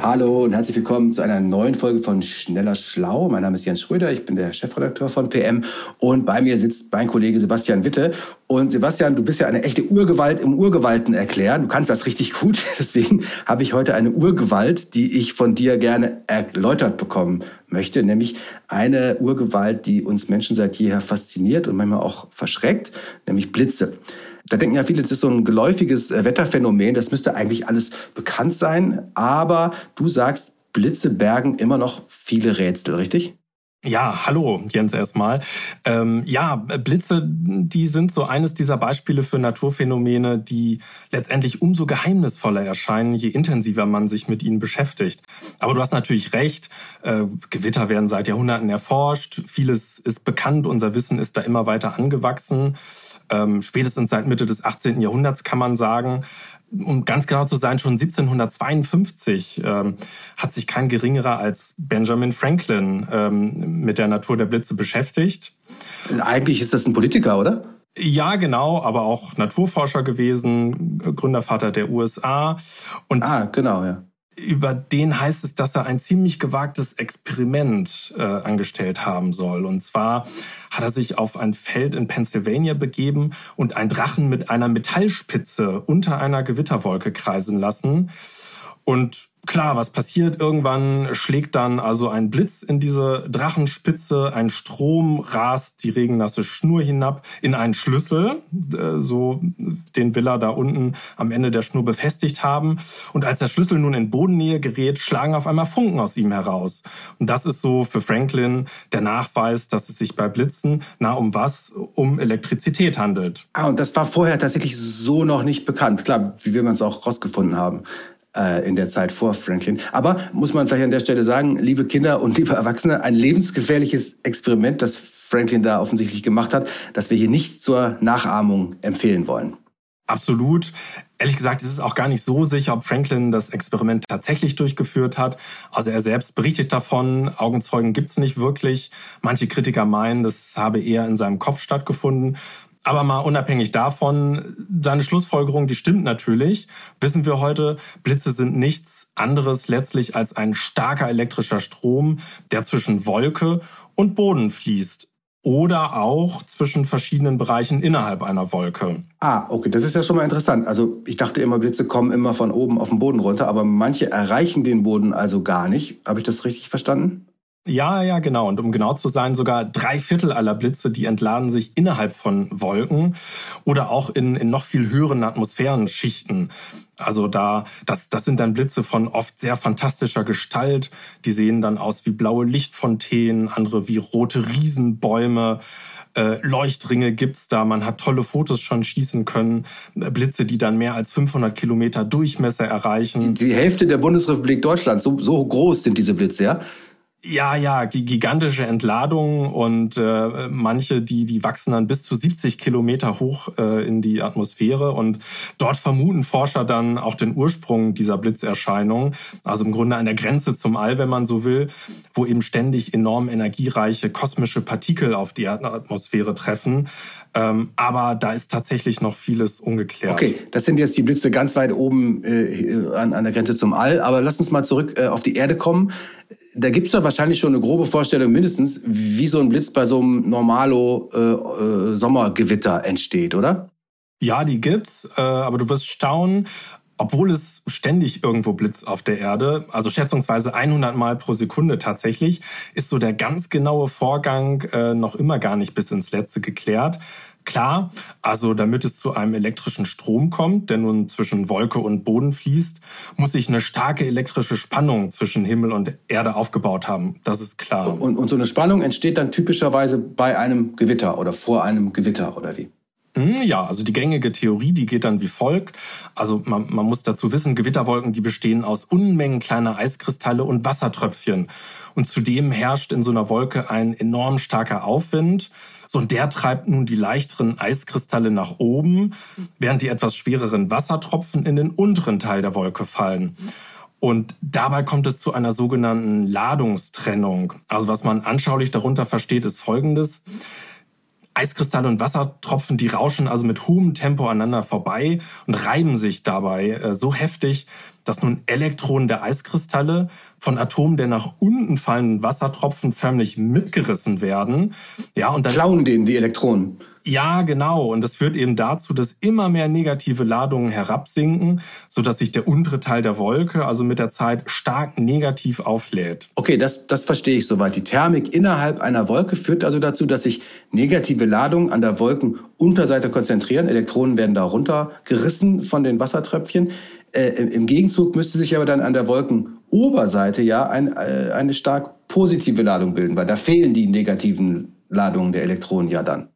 Hallo und herzlich willkommen zu einer neuen Folge von Schneller Schlau. Mein Name ist Jens Schröder, ich bin der Chefredakteur von PM und bei mir sitzt mein Kollege Sebastian Witte. Und Sebastian, du bist ja eine echte Urgewalt im Urgewalten erklären. Du kannst das richtig gut. Deswegen habe ich heute eine Urgewalt, die ich von dir gerne erläutert bekommen möchte, nämlich eine Urgewalt, die uns Menschen seit jeher fasziniert und manchmal auch verschreckt, nämlich Blitze. Da denken ja viele, das ist so ein geläufiges äh, Wetterphänomen, das müsste eigentlich alles bekannt sein. Aber du sagst, Blitze bergen immer noch viele Rätsel, richtig? Ja, hallo Jens erstmal. Ähm, ja, Blitze, die sind so eines dieser Beispiele für Naturphänomene, die letztendlich umso geheimnisvoller erscheinen, je intensiver man sich mit ihnen beschäftigt. Aber du hast natürlich recht, äh, Gewitter werden seit Jahrhunderten erforscht, vieles ist bekannt, unser Wissen ist da immer weiter angewachsen. Ähm, spätestens seit Mitte des 18. Jahrhunderts kann man sagen um ganz genau zu sein, schon 1752 ähm, hat sich kein geringerer als Benjamin Franklin ähm, mit der Natur der Blitze beschäftigt. Eigentlich ist das ein Politiker, oder? Ja, genau, aber auch Naturforscher gewesen, Gründervater der USA. Und ah, genau, ja über den heißt es, dass er ein ziemlich gewagtes Experiment äh, angestellt haben soll. Und zwar hat er sich auf ein Feld in Pennsylvania begeben und einen Drachen mit einer Metallspitze unter einer Gewitterwolke kreisen lassen. Und klar, was passiert? Irgendwann schlägt dann also ein Blitz in diese Drachenspitze, ein Strom rast die regennasse Schnur hinab in einen Schlüssel, äh, so den will er da unten am Ende der Schnur befestigt haben. Und als der Schlüssel nun in Bodennähe gerät, schlagen auf einmal Funken aus ihm heraus. Und das ist so für Franklin der Nachweis, dass es sich bei Blitzen, na um was? Um Elektrizität handelt. Ah, und das war vorher tatsächlich so noch nicht bekannt. Klar, wie wir es auch rausgefunden haben in der Zeit vor Franklin. Aber muss man vielleicht an der Stelle sagen, liebe Kinder und liebe Erwachsene, ein lebensgefährliches Experiment, das Franklin da offensichtlich gemacht hat, das wir hier nicht zur Nachahmung empfehlen wollen. Absolut. Ehrlich gesagt, ist es auch gar nicht so sicher, ob Franklin das Experiment tatsächlich durchgeführt hat. Also er selbst berichtet davon, Augenzeugen gibt es nicht wirklich. Manche Kritiker meinen, das habe eher in seinem Kopf stattgefunden. Aber mal unabhängig davon, seine Schlussfolgerung, die stimmt natürlich. Wissen wir heute, Blitze sind nichts anderes letztlich als ein starker elektrischer Strom, der zwischen Wolke und Boden fließt. Oder auch zwischen verschiedenen Bereichen innerhalb einer Wolke. Ah, okay, das ist ja schon mal interessant. Also ich dachte immer, Blitze kommen immer von oben auf den Boden runter, aber manche erreichen den Boden also gar nicht. Habe ich das richtig verstanden? Ja, ja, genau. Und um genau zu sein, sogar drei Viertel aller Blitze, die entladen sich innerhalb von Wolken oder auch in, in noch viel höheren Atmosphärenschichten. Also da, das, das sind dann Blitze von oft sehr fantastischer Gestalt. Die sehen dann aus wie blaue Lichtfontänen, andere wie rote Riesenbäume. Äh, Leuchtringe gibt's da. Man hat tolle Fotos schon schießen können. Blitze, die dann mehr als 500 Kilometer Durchmesser erreichen. Die, die Hälfte der Bundesrepublik Deutschland, so, so groß sind diese Blitze, ja? Ja, ja, die gigantische Entladung und äh, manche, die, die wachsen dann bis zu 70 Kilometer hoch äh, in die Atmosphäre und dort vermuten Forscher dann auch den Ursprung dieser Blitzerscheinung, also im Grunde an der Grenze zum All, wenn man so will, wo eben ständig enorm energiereiche kosmische Partikel auf die Atmosphäre treffen. Ähm, aber da ist tatsächlich noch vieles ungeklärt. Okay, das sind jetzt die Blitze ganz weit oben äh, an, an der Grenze zum All, aber lass uns mal zurück äh, auf die Erde kommen da gibt es doch wahrscheinlich schon eine grobe Vorstellung mindestens, wie so ein Blitz bei so einem normalo äh, äh, Sommergewitter entsteht, oder? Ja, die gibt's, äh, aber du wirst staunen, obwohl es ständig irgendwo blitzt auf der Erde, also schätzungsweise 100 Mal pro Sekunde tatsächlich, ist so der ganz genaue Vorgang äh, noch immer gar nicht bis ins Letzte geklärt. Klar, also damit es zu einem elektrischen Strom kommt, der nun zwischen Wolke und Boden fließt, muss sich eine starke elektrische Spannung zwischen Himmel und Erde aufgebaut haben. Das ist klar. Und, und so eine Spannung entsteht dann typischerweise bei einem Gewitter oder vor einem Gewitter oder wie? Hm, ja, also die gängige Theorie, die geht dann wie folgt. Also man, man muss dazu wissen, Gewitterwolken, die bestehen aus Unmengen kleiner Eiskristalle und Wassertröpfchen. Und zudem herrscht in so einer Wolke ein enorm starker Aufwind. So, und der treibt nun die leichteren Eiskristalle nach oben, während die etwas schwereren Wassertropfen in den unteren Teil der Wolke fallen. Und dabei kommt es zu einer sogenannten Ladungstrennung. Also was man anschaulich darunter versteht, ist Folgendes. Eiskristalle und Wassertropfen, die rauschen also mit hohem Tempo aneinander vorbei und reiben sich dabei äh, so heftig, dass nun Elektronen der Eiskristalle von Atomen der nach unten fallenden Wassertropfen förmlich mitgerissen werden. Ja, und dann klauen denen die Elektronen. Ja, genau. Und das führt eben dazu, dass immer mehr negative Ladungen herabsinken, sodass sich der untere Teil der Wolke also mit der Zeit stark negativ auflädt. Okay, das, das verstehe ich soweit. Die Thermik innerhalb einer Wolke führt also dazu, dass sich negative Ladungen an der Wolkenunterseite konzentrieren. Elektronen werden da runtergerissen von den Wassertröpfchen. Äh, Im Gegenzug müsste sich aber dann an der Wolkenoberseite ja ein, äh, eine stark positive Ladung bilden, weil da fehlen die negativen Ladungen der Elektronen ja dann.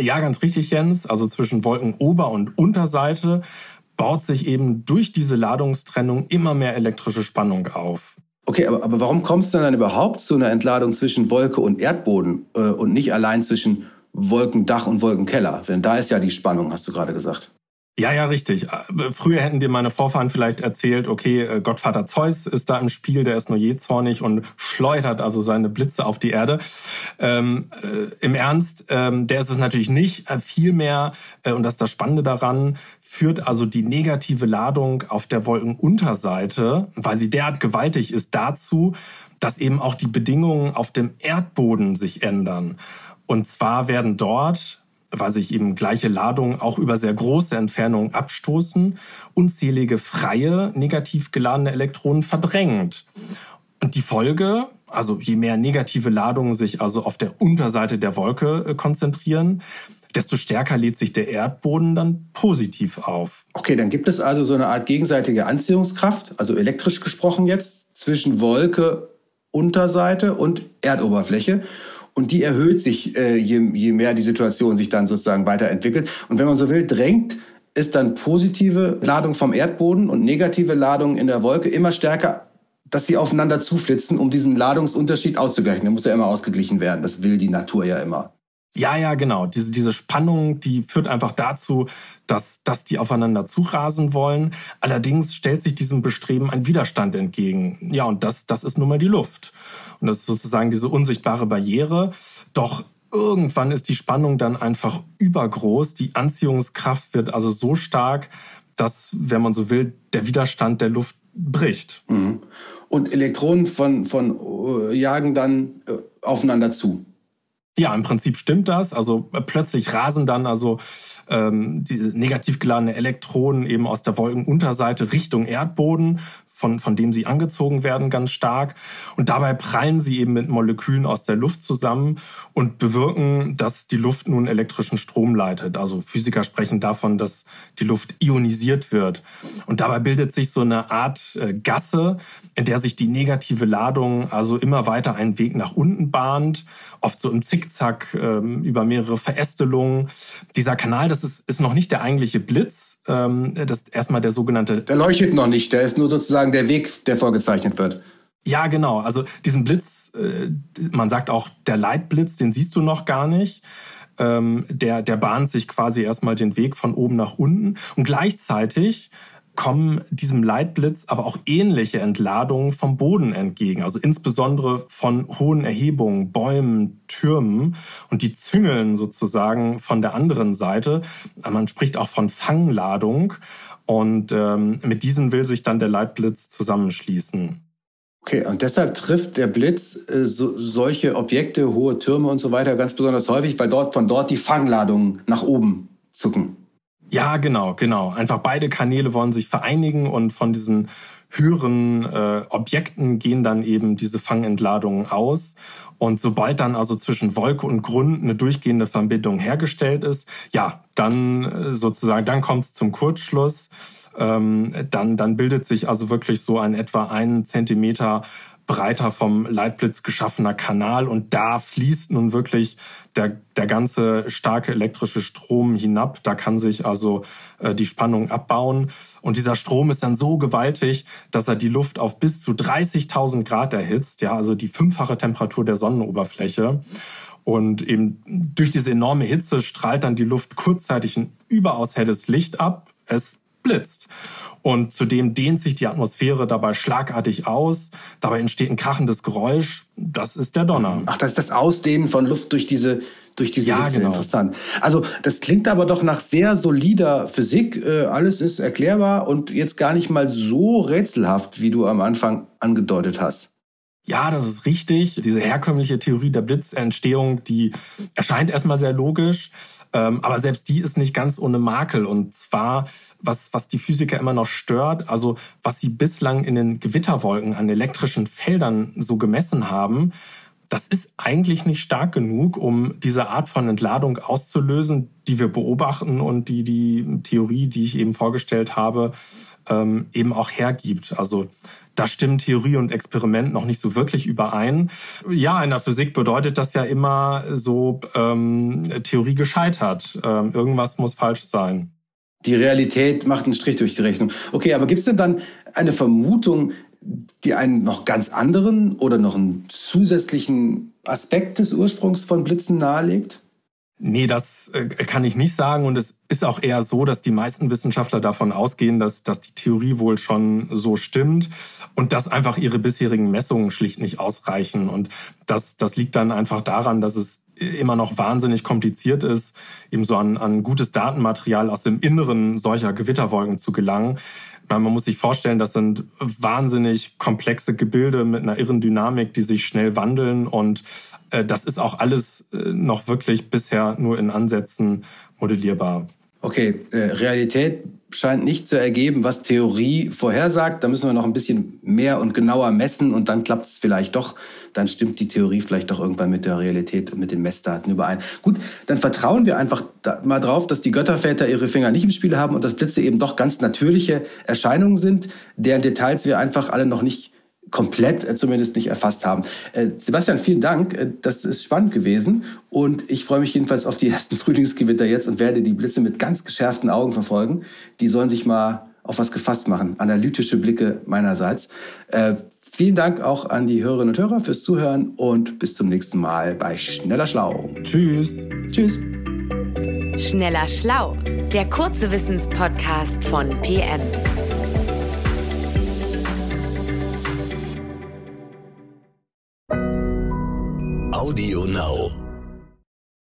Ja, ganz richtig, Jens. Also zwischen Wolkenober- und Unterseite baut sich eben durch diese Ladungstrennung immer mehr elektrische Spannung auf. Okay, aber, aber warum kommt es dann überhaupt zu einer Entladung zwischen Wolke und Erdboden äh, und nicht allein zwischen Wolkendach und Wolkenkeller? Denn da ist ja die Spannung, hast du gerade gesagt. Ja, ja, richtig. Äh, früher hätten dir meine Vorfahren vielleicht erzählt, okay, äh, Gottvater Zeus ist da im Spiel, der ist nur je zornig und schleudert also seine Blitze auf die Erde. Ähm, äh, Im Ernst, ähm, der ist es natürlich nicht. Äh, Vielmehr, äh, und das ist das Spannende daran, führt also die negative Ladung auf der Wolkenunterseite, weil sie derart gewaltig ist, dazu, dass eben auch die Bedingungen auf dem Erdboden sich ändern. Und zwar werden dort weil sich eben gleiche Ladungen auch über sehr große Entfernungen abstoßen, unzählige freie, negativ geladene Elektronen verdrängt. Und die Folge, also je mehr negative Ladungen sich also auf der Unterseite der Wolke äh, konzentrieren, desto stärker lädt sich der Erdboden dann positiv auf. Okay, dann gibt es also so eine Art gegenseitige Anziehungskraft, also elektrisch gesprochen jetzt, zwischen Wolke, Unterseite und Erdoberfläche. Und die erhöht sich, äh, je, mehr die Situation sich dann sozusagen weiterentwickelt. Und wenn man so will, drängt ist dann positive Ladung vom Erdboden und negative Ladung in der Wolke immer stärker, dass sie aufeinander zuflitzen, um diesen Ladungsunterschied auszugleichen. Der muss ja immer ausgeglichen werden. Das will die Natur ja immer. Ja, ja, genau. Diese, diese Spannung, die führt einfach dazu, dass, dass die aufeinander zurasen wollen. Allerdings stellt sich diesem Bestreben ein Widerstand entgegen. Ja, und das, das ist nun mal die Luft. Und das ist sozusagen diese unsichtbare Barriere. Doch irgendwann ist die Spannung dann einfach übergroß. Die Anziehungskraft wird also so stark, dass, wenn man so will, der Widerstand der Luft bricht. Mhm. Und Elektronen von, von äh, jagen dann äh, aufeinander zu. Ja, im Prinzip stimmt das. Also äh, plötzlich rasen dann also ähm, die negativ geladene Elektronen eben aus der Wolkenunterseite Richtung Erdboden von, von dem sie angezogen werden, ganz stark. Und dabei prallen sie eben mit Molekülen aus der Luft zusammen und bewirken, dass die Luft nun elektrischen Strom leitet. Also Physiker sprechen davon, dass die Luft ionisiert wird. Und dabei bildet sich so eine Art äh, Gasse, in der sich die negative Ladung also immer weiter einen Weg nach unten bahnt, oft so im Zickzack ähm, über mehrere Verästelungen. Dieser Kanal, das ist, ist noch nicht der eigentliche Blitz, ähm, das ist erstmal der sogenannte... Der leuchtet noch nicht, der ist nur sozusagen sozusagen der Weg, der vorgezeichnet wird. Ja, genau. Also diesen Blitz, äh, man sagt auch der Leitblitz, den siehst du noch gar nicht. Ähm, der, der bahnt sich quasi erstmal den Weg von oben nach unten. Und gleichzeitig kommen diesem Leitblitz aber auch ähnliche Entladungen vom Boden entgegen, also insbesondere von hohen Erhebungen, Bäumen, Türmen und die züngeln sozusagen von der anderen Seite. Man spricht auch von Fangladung und ähm, mit diesen will sich dann der Leitblitz zusammenschließen. Okay, und deshalb trifft der Blitz äh, so, solche Objekte, hohe Türme und so weiter ganz besonders häufig, weil dort von dort die Fangladungen nach oben zucken. Ja, genau, genau. Einfach beide Kanäle wollen sich vereinigen und von diesen höheren äh, Objekten gehen dann eben diese Fangentladungen aus. Und sobald dann also zwischen Wolke und Grund eine durchgehende Verbindung hergestellt ist, ja, dann äh, sozusagen, dann kommt es zum Kurzschluss. Ähm, dann, dann bildet sich also wirklich so ein etwa einen Zentimeter breiter vom Leitblitz geschaffener Kanal und da fließt nun wirklich der, der ganze starke elektrische Strom hinab. Da kann sich also äh, die Spannung abbauen und dieser Strom ist dann so gewaltig, dass er die Luft auf bis zu 30.000 Grad erhitzt, ja, also die fünffache Temperatur der Sonnenoberfläche. Und eben durch diese enorme Hitze strahlt dann die Luft kurzzeitig ein überaus helles Licht ab. Es blitzt. Und zudem dehnt sich die Atmosphäre dabei schlagartig aus. Dabei entsteht ein krachendes Geräusch. Das ist der Donner. Ach, das ist das Ausdehnen von Luft durch diese durch diese ja, Hitze. Genau. Interessant. Also das klingt aber doch nach sehr solider Physik. Äh, alles ist erklärbar und jetzt gar nicht mal so rätselhaft, wie du am Anfang angedeutet hast. Ja, das ist richtig. Diese herkömmliche Theorie der Blitzentstehung, die erscheint erstmal sehr logisch. Ähm, aber selbst die ist nicht ganz ohne Makel. Und zwar, was, was die Physiker immer noch stört, also was sie bislang in den Gewitterwolken an elektrischen Feldern so gemessen haben, das ist eigentlich nicht stark genug, um diese Art von Entladung auszulösen, die wir beobachten und die die Theorie, die ich eben vorgestellt habe, ähm, eben auch hergibt. Also da stimmen Theorie und Experiment noch nicht so wirklich überein. Ja, in der Physik bedeutet das ja immer so ähm, Theorie gescheitert. Ähm, irgendwas muss falsch sein. Die Realität macht einen Strich durch die Rechnung. Okay, aber gibt es denn dann eine Vermutung, die einen noch ganz anderen oder noch einen zusätzlichen Aspekt des Ursprungs von Blitzen nahelegt? Nee, das äh, kann ich nicht sagen. Und es ist auch eher so, dass die meisten Wissenschaftler davon ausgehen, dass, dass die Theorie wohl schon so stimmt und dass einfach ihre bisherigen Messungen schlicht nicht ausreichen. Und das, das liegt dann einfach daran, dass es immer noch wahnsinnig kompliziert ist, eben so an, an gutes Datenmaterial aus dem Inneren solcher Gewitterwolken zu gelangen. Man muss sich vorstellen, das sind wahnsinnig komplexe Gebilde mit einer irren Dynamik, die sich schnell wandeln. Und äh, das ist auch alles äh, noch wirklich bisher nur in Ansätzen modellierbar. Okay, äh, Realität scheint nicht zu ergeben, was Theorie vorhersagt. Da müssen wir noch ein bisschen mehr und genauer messen und dann klappt es vielleicht doch. Dann stimmt die Theorie vielleicht doch irgendwann mit der Realität und mit den Messdaten überein. Gut, dann vertrauen wir einfach mal drauf, dass die Götterväter ihre Finger nicht im Spiel haben und dass Blitze eben doch ganz natürliche Erscheinungen sind, deren Details wir einfach alle noch nicht komplett äh, zumindest nicht erfasst haben. Äh, Sebastian, vielen Dank. Äh, das ist spannend gewesen. Und ich freue mich jedenfalls auf die ersten Frühlingsgewitter jetzt und werde die Blitze mit ganz geschärften Augen verfolgen. Die sollen sich mal auf was gefasst machen. Analytische Blicke meinerseits. Vielen Dank auch an die Hörerinnen und Hörer fürs Zuhören und bis zum nächsten Mal bei Schneller Schlau. Tschüss. Tschüss. Schneller Schlau, der kurze Wissenspodcast von PM.